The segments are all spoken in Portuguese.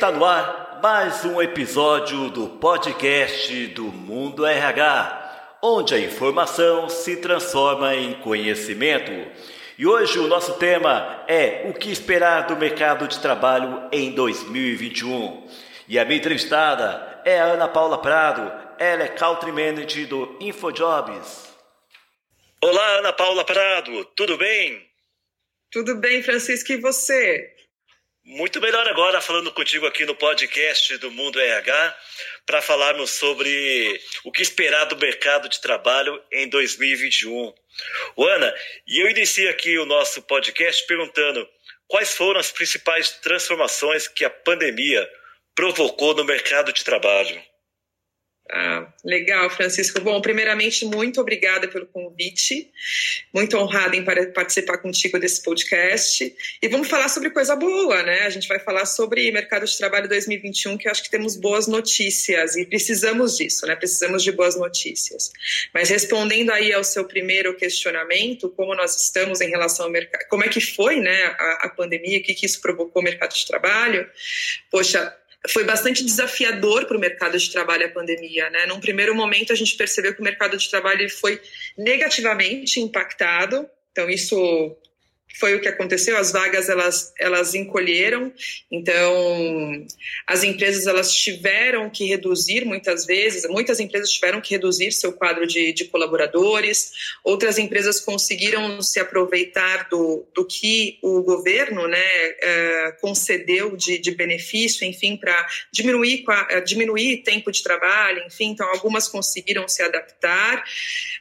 Está no ar mais um episódio do podcast do Mundo RH, onde a informação se transforma em conhecimento. E hoje o nosso tema é o que esperar do mercado de trabalho em 2021. E a minha entrevistada é a Ana Paula Prado, ela é Country Manager do InfoJobs. Olá, Ana Paula Prado, tudo bem? Tudo bem, Francisco, e você? Muito melhor agora falando contigo aqui no podcast do Mundo RH para falarmos sobre o que esperar do mercado de trabalho em 2021. O Ana, e eu inicio aqui o nosso podcast perguntando quais foram as principais transformações que a pandemia provocou no mercado de trabalho. Ah, legal, Francisco. Bom, primeiramente, muito obrigada pelo convite. Muito honrada em participar contigo desse podcast. E vamos falar sobre coisa boa, né? A gente vai falar sobre mercado de trabalho 2021, que acho que temos boas notícias e precisamos disso, né? Precisamos de boas notícias. Mas respondendo aí ao seu primeiro questionamento, como nós estamos em relação ao mercado, como é que foi, né, a, a pandemia, o que, que isso provocou o mercado de trabalho? Poxa, foi bastante desafiador para o mercado de trabalho a pandemia. Né? Num primeiro momento, a gente percebeu que o mercado de trabalho foi negativamente impactado. Então, isso foi o que aconteceu, as vagas elas, elas encolheram, então as empresas elas tiveram que reduzir muitas vezes, muitas empresas tiveram que reduzir seu quadro de, de colaboradores, outras empresas conseguiram se aproveitar do, do que o governo né, é, concedeu de, de benefício, enfim, para diminuir, é, diminuir tempo de trabalho, enfim, então algumas conseguiram se adaptar,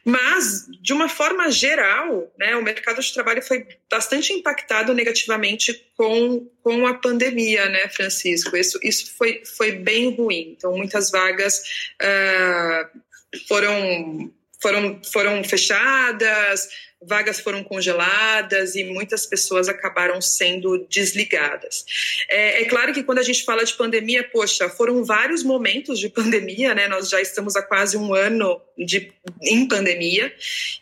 mas de uma forma geral, né, o mercado de trabalho foi bastante impactado negativamente com, com a pandemia, né, Francisco? Isso, isso foi, foi bem ruim. Então, muitas vagas uh, foram, foram, foram fechadas, vagas foram congeladas e muitas pessoas acabaram sendo desligadas. É, é, claro que quando a gente fala de pandemia, poxa, foram vários momentos de pandemia, né? Nós já estamos há quase um ano de, em pandemia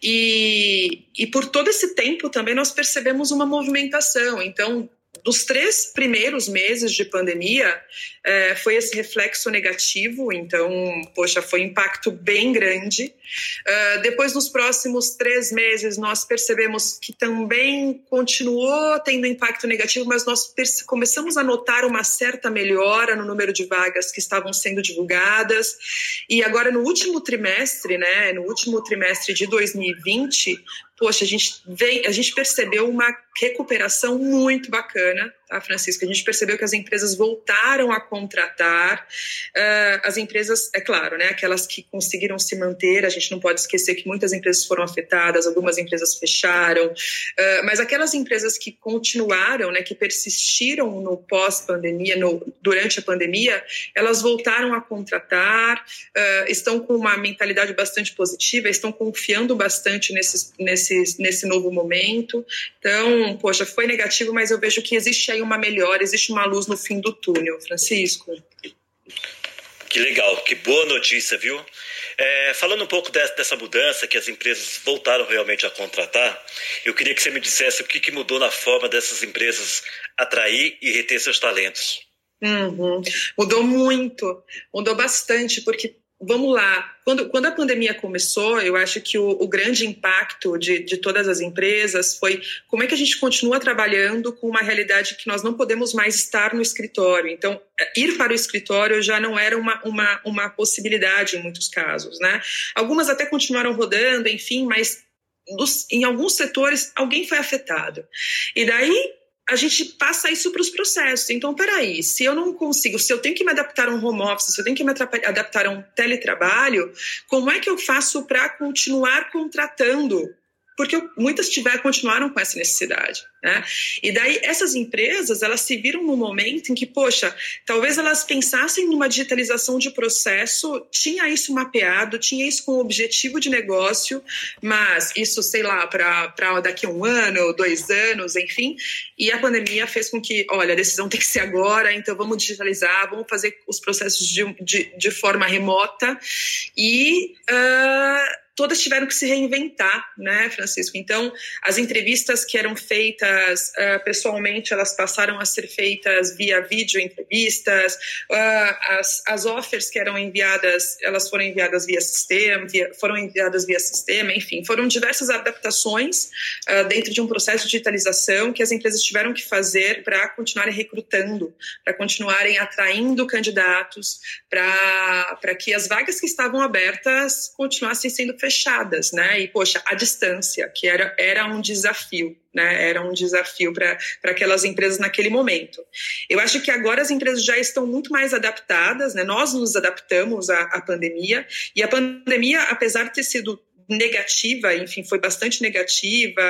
e, e por todo esse tempo também nós percebemos uma movimentação. Então, dos três primeiros meses de pandemia, é, foi esse reflexo negativo, então, poxa, foi um impacto bem grande. Uh, depois, nos próximos três meses, nós percebemos que também continuou tendo impacto negativo, mas nós começamos a notar uma certa melhora no número de vagas que estavam sendo divulgadas. E agora, no último trimestre, né, no último trimestre de 2020, poxa, a gente, vem, a gente percebeu uma recuperação muito bacana tá, Francisco? A gente percebeu que as empresas voltaram a contratar. Uh, as empresas, é claro, né, aquelas que conseguiram se manter, a gente não pode esquecer que muitas empresas foram afetadas, algumas empresas fecharam, uh, mas aquelas empresas que continuaram, né, que persistiram no pós-pandemia, durante a pandemia, elas voltaram a contratar, uh, estão com uma mentalidade bastante positiva, estão confiando bastante nesse, nesse, nesse novo momento. Então, poxa, foi negativo, mas eu vejo que existe aí uma melhora, existe uma luz no fim do túnel, Francisco. Que legal, que boa notícia, viu? É, falando um pouco dessa, dessa, mudança, que as empresas voltaram realmente a contratar, eu queria que você me dissesse o que, que mudou na forma dessas empresas atrair e reter seus talentos. Uhum. Mudou muito, mudou bastante, porque vamos lá. Quando, quando a pandemia começou, eu acho que o, o, grande impacto de, de todas as empresas foi como é que a gente continua trabalhando com uma realidade que nós não podemos mais estar no escritório. Então, ir para o escritório já não era uma, uma, uma possibilidade em muitos casos, né? Algumas até continuaram rodando, enfim, mas nos, em alguns setores alguém foi afetado. E daí a gente passa isso para os processos. Então, peraí, se eu não consigo, se eu tenho que me adaptar a um home office, se eu tenho que me adaptar a um teletrabalho, como é que eu faço para continuar contratando? Porque muitas tiver, continuaram com essa necessidade. Né? E daí essas empresas elas se viram no momento em que, poxa, talvez elas pensassem numa digitalização de processo, tinha isso mapeado, tinha isso com objetivo de negócio, mas isso, sei lá, para daqui a um ano, dois anos, enfim, e a pandemia fez com que, olha, a decisão tem que ser agora, então vamos digitalizar, vamos fazer os processos de, de, de forma remota e. Uh, todas tiveram que se reinventar, né, Francisco? Então, as entrevistas que eram feitas uh, pessoalmente, elas passaram a ser feitas via vídeo entrevistas, uh, as, as offers que eram enviadas, elas foram enviadas via sistema, via, foram enviadas via sistema, enfim, foram diversas adaptações uh, dentro de um processo de digitalização que as empresas tiveram que fazer para continuarem recrutando, para continuarem atraindo candidatos, para que as vagas que estavam abertas continuassem sendo fechadas, né? E, poxa, a distância, que era, era um desafio, né? Era um desafio para aquelas empresas naquele momento. Eu acho que agora as empresas já estão muito mais adaptadas, né? Nós nos adaptamos à, à pandemia, e a pandemia, apesar de ter sido negativa, enfim, foi bastante negativa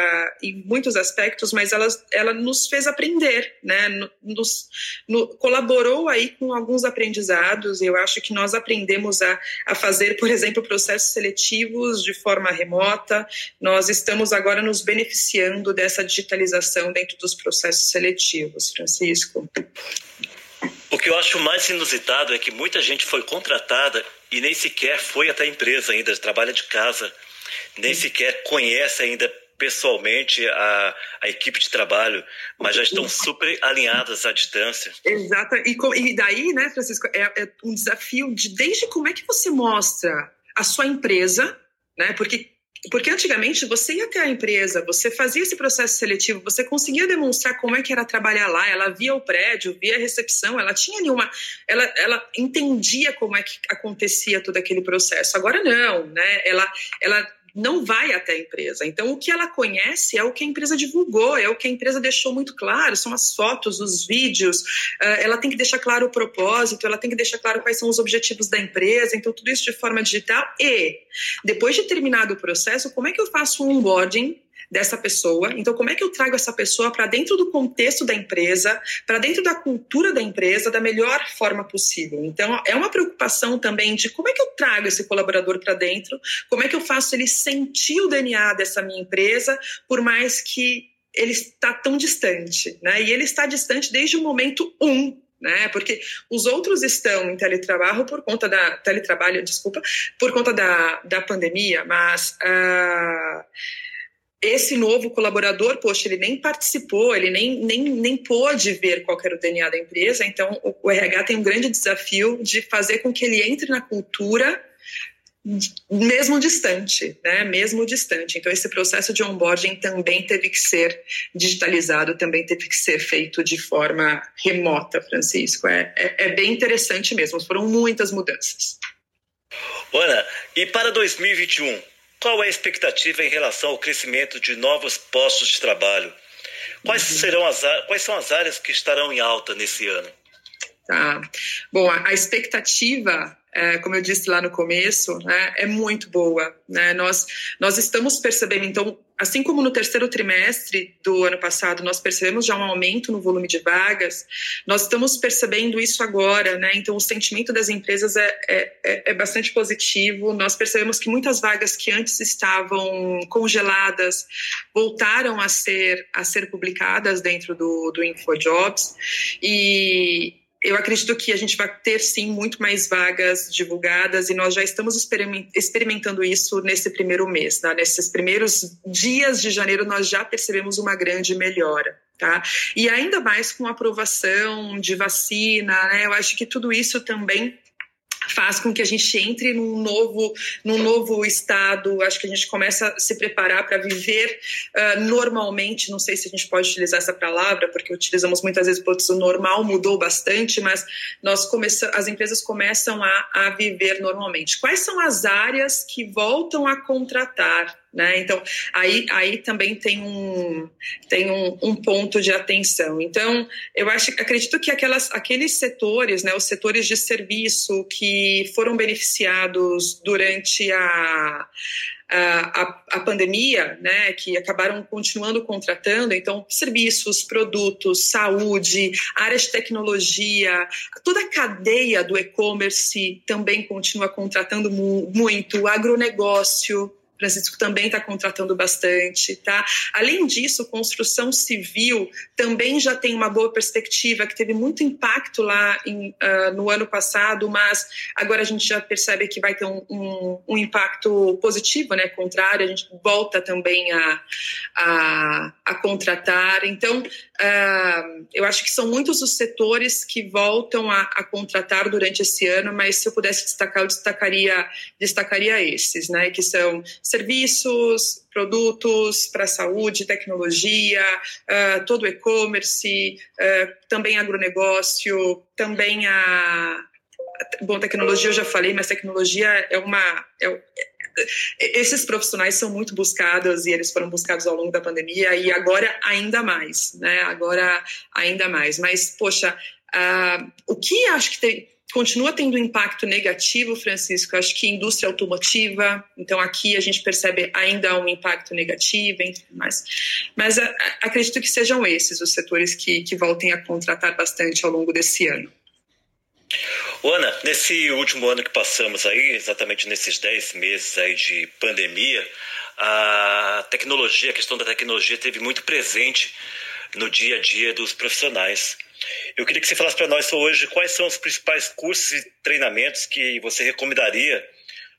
em muitos aspectos, mas ela, ela nos fez aprender, né? Nos, no, colaborou aí com alguns aprendizados. Eu acho que nós aprendemos a, a fazer, por exemplo, processos seletivos de forma remota. Nós estamos agora nos beneficiando dessa digitalização dentro dos processos seletivos, Francisco. O que eu acho mais inusitado é que muita gente foi contratada e nem sequer foi até a empresa ainda, trabalha de casa nem sequer conhece ainda pessoalmente a, a equipe de trabalho, mas já estão super alinhadas à distância. Exato. E, e daí, né, Francisco, é, é, um desafio de desde como é que você mostra a sua empresa, né? Porque porque antigamente você ia até a empresa, você fazia esse processo seletivo, você conseguia demonstrar como é que era trabalhar lá, ela via o prédio, via a recepção, ela tinha ali uma. Ela, ela entendia como é que acontecia todo aquele processo. Agora não, né? Ela, ela não vai até a empresa. Então, o que ela conhece é o que a empresa divulgou, é o que a empresa deixou muito claro, são as fotos, os vídeos, uh, ela tem que deixar claro o propósito, ela tem que deixar claro quais são os objetivos da empresa, então tudo isso de forma digital. E, depois de terminado o processo, como é que eu faço um onboarding dessa pessoa. Então, como é que eu trago essa pessoa para dentro do contexto da empresa, para dentro da cultura da empresa, da melhor forma possível? Então, é uma preocupação também de como é que eu trago esse colaborador para dentro, como é que eu faço ele sentir o DNA dessa minha empresa, por mais que ele está tão distante, né? E ele está distante desde o momento um né? Porque os outros estão em teletrabalho por conta da teletrabalho, desculpa, por conta da, da pandemia, mas uh, esse novo colaborador, poxa, ele nem participou, ele nem, nem, nem pôde ver qual era o DNA da empresa, então o, o RH tem um grande desafio de fazer com que ele entre na cultura mesmo distante, né? Mesmo distante. Então esse processo de onboarding também teve que ser digitalizado, também teve que ser feito de forma remota, Francisco. É, é, é bem interessante mesmo. Foram muitas mudanças. Olha, e para 2021, qual é a expectativa em relação ao crescimento de novos postos de trabalho? Quais, uhum. serão as, quais são as áreas que estarão em alta nesse ano? Tá. Bom, a expectativa é, como eu disse lá no começo, né, é muito boa. Né? Nós, nós estamos percebendo, então, assim como no terceiro trimestre do ano passado, nós percebemos já um aumento no volume de vagas, nós estamos percebendo isso agora. Né? Então, o sentimento das empresas é, é, é, é bastante positivo. Nós percebemos que muitas vagas que antes estavam congeladas voltaram a ser, a ser publicadas dentro do, do InfoJobs. E eu acredito que a gente vai ter sim muito mais vagas divulgadas e nós já estamos experimentando isso nesse primeiro mês, tá? nesses primeiros dias de janeiro nós já percebemos uma grande melhora. Tá? E ainda mais com aprovação de vacina, né? Eu acho que tudo isso também faz com que a gente entre num novo, num novo estado. Acho que a gente começa a se preparar para viver uh, normalmente. Não sei se a gente pode utilizar essa palavra, porque utilizamos muitas vezes o normal mudou bastante, mas nós começamos, as empresas começam a, a viver normalmente. Quais são as áreas que voltam a contratar? Né? Então, aí, aí também tem, um, tem um, um, ponto de atenção. Então, eu acho, acredito que aquelas, aqueles setores, né, os setores de serviço que foram beneficiados durante a, a, a pandemia, né, que acabaram continuando contratando, então serviços, produtos, saúde, área de tecnologia, toda a cadeia do e-commerce também continua contratando mu muito, agronegócio, Francisco também está contratando bastante, tá? Além disso, construção civil também já tem uma boa perspectiva, que teve muito impacto lá em, uh, no ano passado, mas agora a gente já percebe que vai ter um, um, um impacto positivo, né? Contrário, a gente volta também a, a, a contratar. Então, uh, eu acho que são muitos os setores que voltam a, a, contratar durante esse ano, mas se eu pudesse destacar, eu destacaria, destacaria esses, né? Que são serviços, produtos para saúde, tecnologia, uh, todo o e-commerce, uh, também agronegócio, também a. Bom, tecnologia eu já falei, mas tecnologia é uma. É, esses profissionais são muito buscados e eles foram buscados ao longo da pandemia e agora ainda mais, né? Agora ainda mais. Mas, poxa, uh, o que acho que tem, continua tendo impacto negativo, Francisco, acho que indústria automotiva, então aqui a gente percebe ainda um impacto negativo, mas, mas a, acredito que sejam esses os setores que, que voltem a contratar bastante ao longo desse ano. Ana, nesse último ano que passamos aí, exatamente nesses 10 meses aí de pandemia, a tecnologia, a questão da tecnologia teve muito presente no dia a dia dos profissionais. Eu queria que você falasse para nós hoje quais são os principais cursos e treinamentos que você recomendaria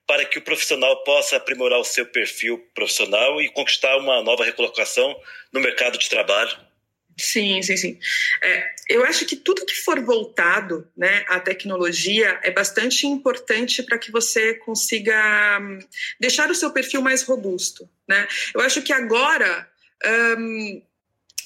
para que o profissional possa aprimorar o seu perfil profissional e conquistar uma nova recolocação no mercado de trabalho. Sim, sim, sim. É, eu acho que tudo que for voltado né, à tecnologia é bastante importante para que você consiga hum, deixar o seu perfil mais robusto. Né? Eu acho que agora. Um,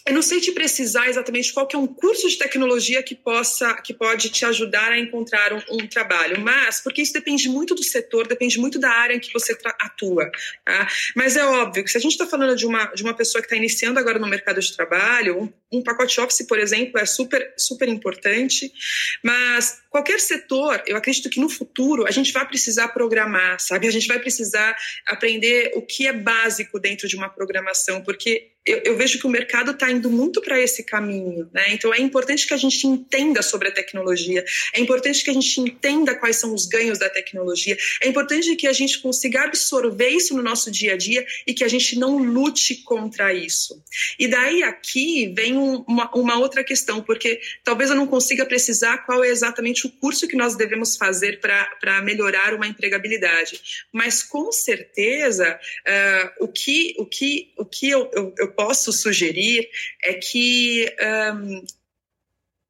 eu não sei te precisar exatamente qual que é um curso de tecnologia que possa, que pode te ajudar a encontrar um, um trabalho, mas porque isso depende muito do setor, depende muito da área em que você atua. Tá? Mas é óbvio que se a gente está falando de uma, de uma pessoa que está iniciando agora no mercado de trabalho, um, um pacote Office, por exemplo, é super, super importante, mas qualquer setor, eu acredito que no futuro a gente vai precisar programar, sabe? A gente vai precisar aprender o que é básico dentro de uma programação, porque eu, eu, vejo que o mercado está indo muito para esse caminho, né? Então é importante que a gente entenda sobre a tecnologia, é importante que a gente entenda quais são os ganhos da tecnologia, é importante que a gente consiga absorver isso no nosso dia a dia e que a gente não lute contra isso. E daí aqui vem um, uma, uma outra questão, porque talvez eu não consiga precisar qual é exatamente o curso que nós devemos fazer para melhorar uma empregabilidade, mas com certeza uh, o que o que o que eu, eu, posso sugerir é que um,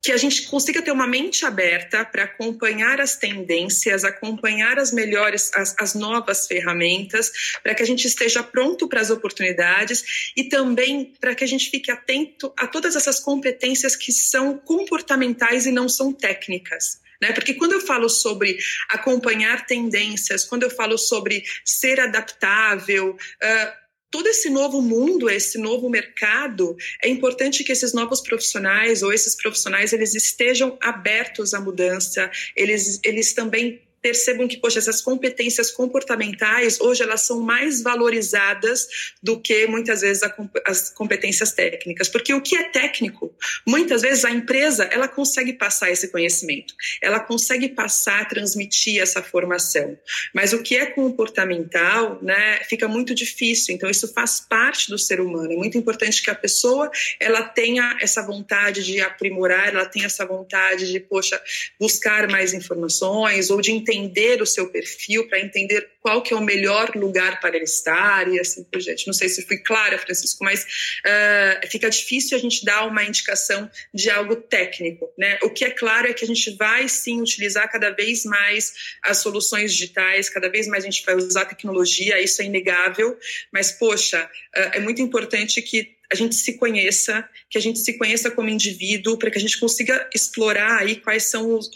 que a gente consiga ter uma mente aberta para acompanhar as tendências, acompanhar as melhores, as, as novas ferramentas, para que a gente esteja pronto para as oportunidades e também para que a gente fique atento a todas essas competências que são comportamentais e não são técnicas. Né? Porque quando eu falo sobre acompanhar tendências, quando eu falo sobre ser adaptável, uh, todo esse novo mundo, esse novo mercado, é importante que esses novos profissionais ou esses profissionais eles estejam abertos à mudança, eles, eles também percebam que, poxa, essas competências comportamentais, hoje, elas são mais valorizadas do que, muitas vezes, a, as competências técnicas. Porque o que é técnico, muitas vezes, a empresa, ela consegue passar esse conhecimento, ela consegue passar, transmitir essa formação. Mas o que é comportamental, né, fica muito difícil. Então, isso faz parte do ser humano. É muito importante que a pessoa, ela tenha essa vontade de aprimorar, ela tenha essa vontade de, poxa, buscar mais informações ou de entender entender o seu perfil, para entender qual que é o melhor lugar para ele estar e assim por diante. Não sei se fui clara, Francisco, mas uh, fica difícil a gente dar uma indicação de algo técnico, né? O que é claro é que a gente vai sim utilizar cada vez mais as soluções digitais, cada vez mais a gente vai usar tecnologia, isso é inegável, mas poxa, uh, é muito importante que a gente se conheça, que a gente se conheça como indivíduo, para que a gente consiga explorar aí quais são os,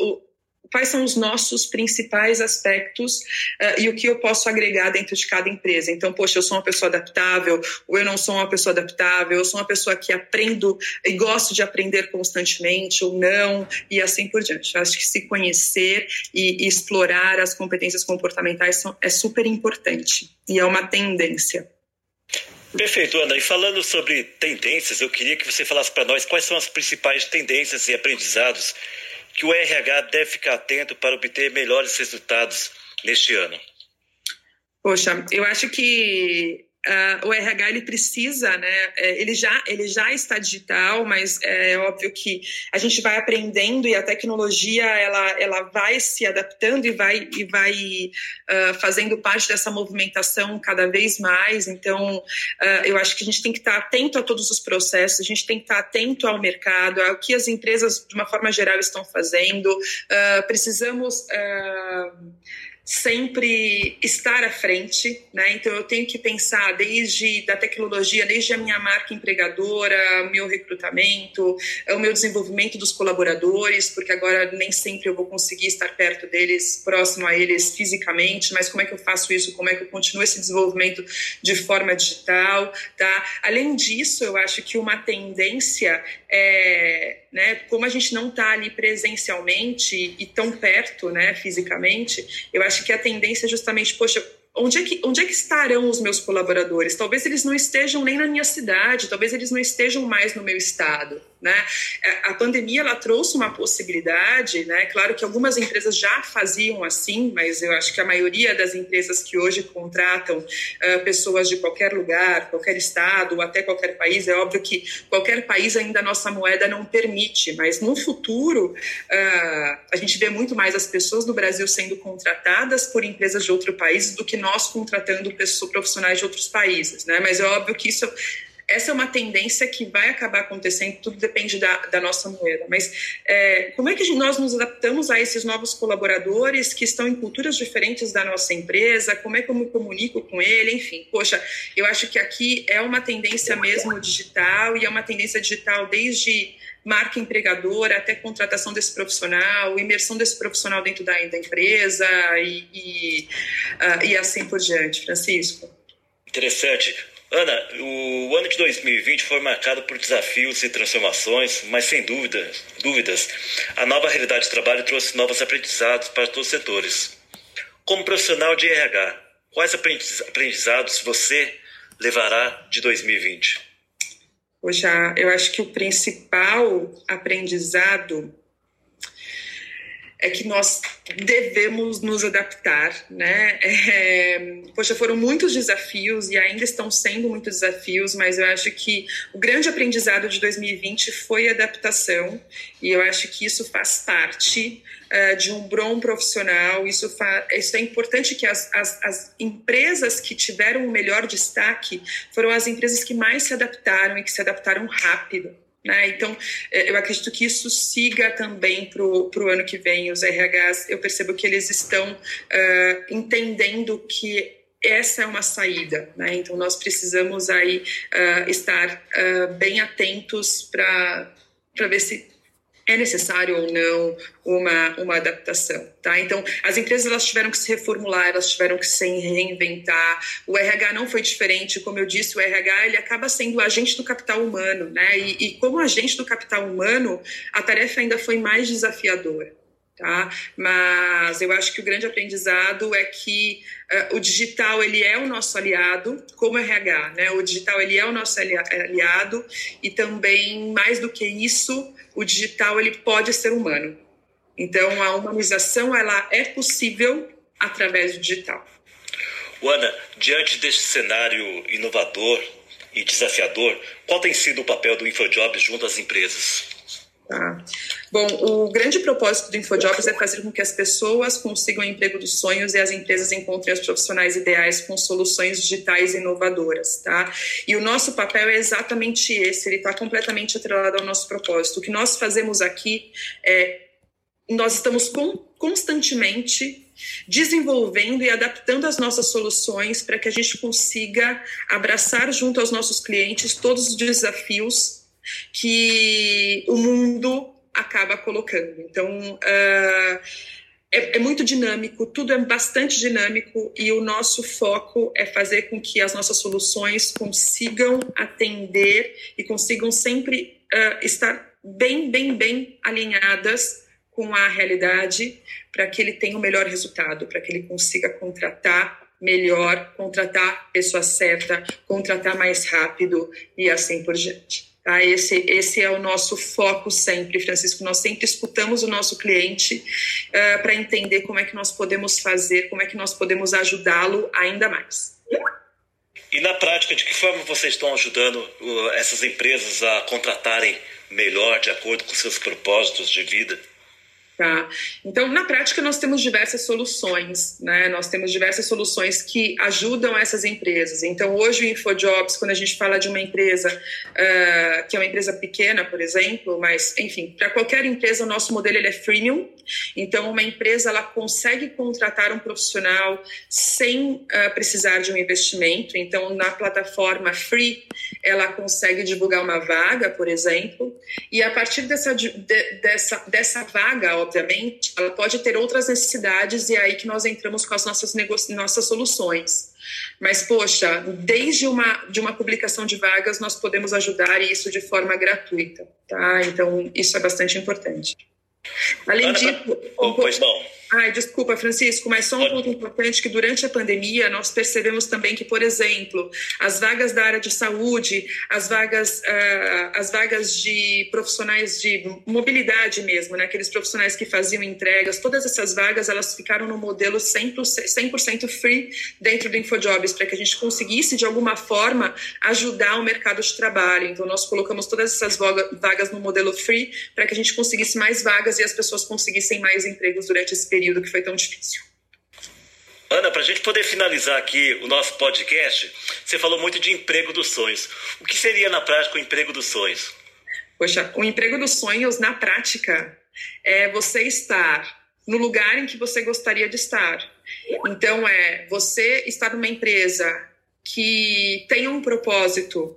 quais são os nossos principais aspectos uh, e o que eu posso agregar dentro de cada empresa. Então, poxa, eu sou uma pessoa adaptável, ou eu não sou uma pessoa adaptável, eu sou uma pessoa que aprendo e gosto de aprender constantemente, ou não, e assim por diante. Eu acho que se conhecer e, e explorar as competências comportamentais são, é super importante e é uma tendência. Perfeito, Ana. E falando sobre tendências, eu queria que você falasse para nós quais são as principais tendências e aprendizados que o RH deve ficar atento para obter melhores resultados neste ano? Poxa, eu acho que Uh, o RH ele precisa, né? É, ele já ele já está digital, mas é óbvio que a gente vai aprendendo e a tecnologia ela ela vai se adaptando e vai e vai uh, fazendo parte dessa movimentação cada vez mais. Então, uh, eu acho que a gente tem que estar atento a todos os processos, a gente tem que estar atento ao mercado, ao que as empresas de uma forma geral estão fazendo. precisamos sempre estar à frente, né? Então eu tenho que pensar desde da tecnologia, desde a minha marca empregadora, o meu recrutamento, o meu desenvolvimento dos colaboradores, porque agora nem sempre eu vou conseguir estar perto deles, próximo a eles fisicamente, mas como é que eu faço isso? Como é que eu continuo esse desenvolvimento de forma digital, tá? Além disso, eu acho que uma tendência é, né, como a gente não está ali presencialmente e tão perto, né, fisicamente, eu acho que a tendência é justamente, poxa, onde é, que, onde é que estarão os meus colaboradores? Talvez eles não estejam nem na minha cidade, talvez eles não estejam mais no meu estado. Né? É, a pandemia ela trouxe uma possibilidade, né? Claro que algumas empresas já faziam assim, mas eu acho que a maioria das empresas que hoje contratam uh, pessoas de qualquer lugar, qualquer estado, até qualquer país, é óbvio que qualquer país ainda a nossa moeda não permite, mas no futuro uh, a gente vê muito mais as pessoas no Brasil sendo contratadas por empresas de outro país do que nós contratando pessoas, profissionais de outros países, né? Mas é óbvio que isso essa é uma tendência que vai acabar acontecendo, tudo depende da, da nossa moeda. Mas é, como é que nós nos adaptamos a esses novos colaboradores que estão em culturas diferentes da nossa empresa? Como é que eu me comunico com ele? Enfim, poxa, eu acho que aqui é uma tendência mesmo digital e é uma tendência digital desde marca empregadora até contratação desse profissional, imersão desse profissional dentro da, da empresa e, e, uh, e assim por diante. Francisco. Interessante. Ana, o ano de 2020 foi marcado por desafios e transformações, mas sem dúvida, dúvidas, a nova realidade de trabalho trouxe novos aprendizados para todos os setores. Como profissional de RH, quais aprendizados você levará de 2020? Poxa, eu acho que o principal aprendizado é que nós devemos nos adaptar, né? É, poxa, foram muitos desafios e ainda estão sendo muitos desafios, mas eu acho que o grande aprendizado de 2020 foi a adaptação e eu acho que isso faz parte uh, de um bom profissional. Isso, isso é importante que as, as, as empresas que tiveram o melhor destaque foram as empresas que mais se adaptaram e que se adaptaram rápido. Né? Então, é, eu acredito que isso siga também para o ano que vem. Os RHs, eu percebo que eles estão uh, entendendo que essa é uma saída, né? Então nós precisamos aí uh, estar uh, bem atentos para para ver se é necessário ou não uma, uma adaptação, tá? Então, as empresas elas tiveram que se reformular, elas tiveram que se reinventar. O RH não foi diferente, como eu disse, o RH ele acaba sendo o agente do capital humano, né? E, e como agente do capital humano, a tarefa ainda foi mais desafiadora. Tá? Mas eu acho que o grande aprendizado é que uh, o digital ele é o nosso aliado, como RH, né? O digital ele é o nosso aliado e também mais do que isso, o digital ele pode ser humano. Então a humanização ela é possível através do digital. Ana, diante deste cenário inovador e desafiador, qual tem sido o papel do InfoJobs junto às empresas? Tá. Bom, o grande propósito do InfoJobs é fazer com que as pessoas consigam o emprego dos sonhos e as empresas encontrem os profissionais ideais com soluções digitais inovadoras, tá? E o nosso papel é exatamente esse, ele está completamente atrelado ao nosso propósito. O que nós fazemos aqui é, nós estamos constantemente desenvolvendo e adaptando as nossas soluções para que a gente consiga abraçar junto aos nossos clientes todos os desafios que o mundo acaba colocando. Então, uh, é, é, muito dinâmico, tudo é bastante dinâmico e o nosso foco é fazer com que as nossas soluções consigam atender e consigam sempre uh, estar bem, bem, bem alinhadas com a realidade para que ele tenha o melhor resultado, para que ele consiga contratar melhor, contratar pessoa certa, contratar mais rápido e assim por diante. Tá? Esse, esse é o nosso foco sempre, Francisco. Nós sempre escutamos o nosso cliente uh, para entender como é que nós podemos fazer, como é que nós podemos ajudá-lo ainda mais. E na prática, de que forma vocês estão ajudando uh, essas empresas a contratarem melhor, de acordo com seus propósitos de vida? Tá? Então, na prática, nós temos diversas soluções, né? Nós temos diversas soluções que ajudam essas empresas. Então, hoje o InfoJobs, quando a gente fala de uma empresa uh, que é uma empresa pequena, por exemplo, mas, enfim, para qualquer empresa, o nosso modelo ele é freemium. Então, uma empresa ela consegue contratar um profissional sem uh, precisar de um investimento. Então, na plataforma free, ela consegue divulgar uma vaga, por exemplo, e a partir dessa, de, dessa, dessa vaga, obviamente, ela pode ter outras necessidades e é aí que nós entramos com as nossas, nossas soluções. Mas, poxa, desde uma, de uma publicação de vagas, nós podemos ajudar isso de forma gratuita, tá? Então, isso é bastante importante. Além disso... Um, pois não. Ai, desculpa, Francisco, mas só um ponto importante que durante a pandemia nós percebemos também que, por exemplo, as vagas da área de saúde, as vagas, uh, as vagas de profissionais de mobilidade mesmo, né, aqueles profissionais que faziam entregas, todas essas vagas elas ficaram no modelo 100%, 100 free dentro do InfoJobs, para que a gente conseguisse de alguma forma ajudar o mercado de trabalho. Então nós colocamos todas essas vagas no modelo free para que a gente conseguisse mais vagas e as pessoas conseguissem mais empregos durante esse período período que foi tão difícil. Ana, para a gente poder finalizar aqui o nosso podcast, você falou muito de emprego dos sonhos. O que seria na prática o emprego dos sonhos? Poxa, o emprego dos sonhos na prática é você estar no lugar em que você gostaria de estar. Então é você estar numa empresa que tem um propósito,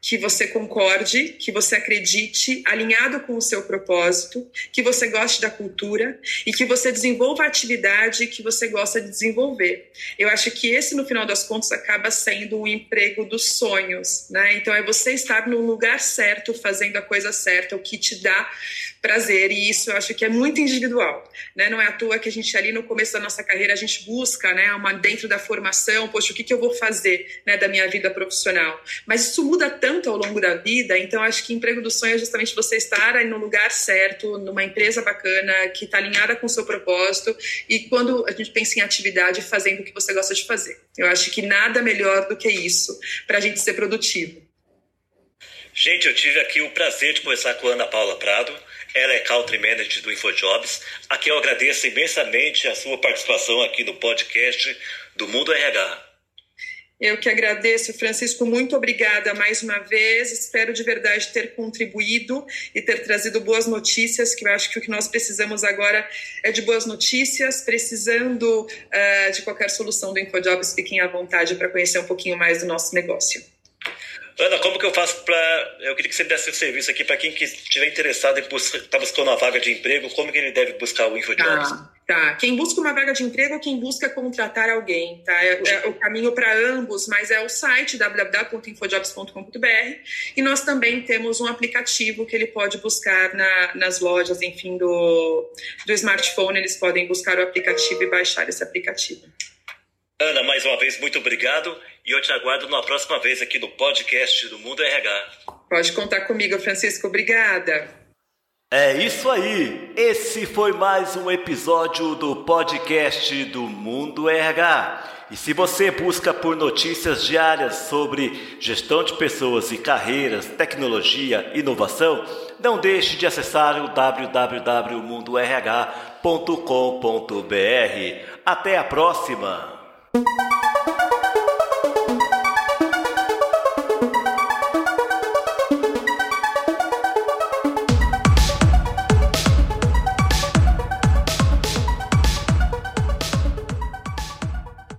que você concorde, que você acredite, alinhado com o seu propósito, que você goste da cultura e que você desenvolva a atividade que você gosta de desenvolver. Eu acho que esse, no final das contas, acaba sendo o emprego dos sonhos, né? Então, é você estar no lugar certo, fazendo a coisa certa, o que te dá prazer, e isso eu acho que é muito individual, né? Não é à toa que a gente ali no começo da nossa carreira a gente busca, né, uma dentro da formação, poxa, o que que eu vou fazer, né, da minha vida profissional. Mas isso muda tanto ao longo da vida, então acho que emprego do sonho é justamente você estar no lugar certo, numa empresa bacana, que está alinhada com o seu propósito, e quando a gente pensa em atividade, fazendo o que você gosta de fazer. Eu acho que nada melhor do que isso para a gente ser produtivo. Gente, eu tive aqui o prazer de conversar com a Ana Paula Prado. Ela é Country Manager do InfoJobs. Aqui eu agradeço imensamente a sua participação aqui no podcast do Mundo RH. Eu que agradeço, Francisco, muito obrigada mais uma vez. Espero de verdade ter contribuído e ter trazido boas notícias, que eu acho que o que nós precisamos agora é de boas notícias. Precisando uh, de qualquer solução do InfoJobs, fiquem à vontade para conhecer um pouquinho mais do nosso negócio. Ana, como que eu faço para. Eu queria que você desse o serviço aqui para quem estiver interessado em estar tá buscando uma vaga de emprego, como que ele deve buscar o InfoJobs? Tá, tá. Quem busca uma vaga de emprego ou quem busca contratar alguém, tá? É, é o caminho para ambos, mas é o site www.infojobs.com.br e nós também temos um aplicativo que ele pode buscar na, nas lojas, enfim, do, do smartphone, eles podem buscar o aplicativo e baixar esse aplicativo. Ana, mais uma vez, muito obrigado e eu te aguardo na próxima vez aqui no podcast do Mundo RH. Pode contar comigo, Francisco. Obrigada. É isso aí. Esse foi mais um episódio do podcast do Mundo RH. E se você busca por notícias diárias sobre gestão de pessoas e carreiras, tecnologia, inovação, não deixe de acessar o www.mundorh.com.br. Até a próxima! you